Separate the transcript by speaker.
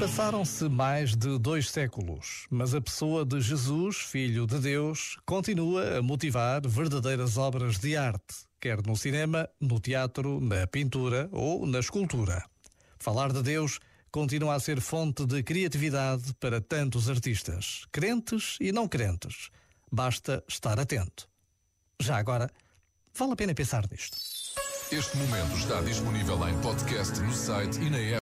Speaker 1: Passaram-se mais de dois séculos, mas a pessoa de Jesus, Filho de Deus, continua a motivar verdadeiras obras de arte, quer no cinema, no teatro, na pintura ou na escultura. Falar de Deus continua a ser fonte de criatividade para tantos artistas, crentes e não crentes. Basta estar atento. Já agora, vale a pena pensar nisto.
Speaker 2: Este momento está disponível em podcast no site e na app.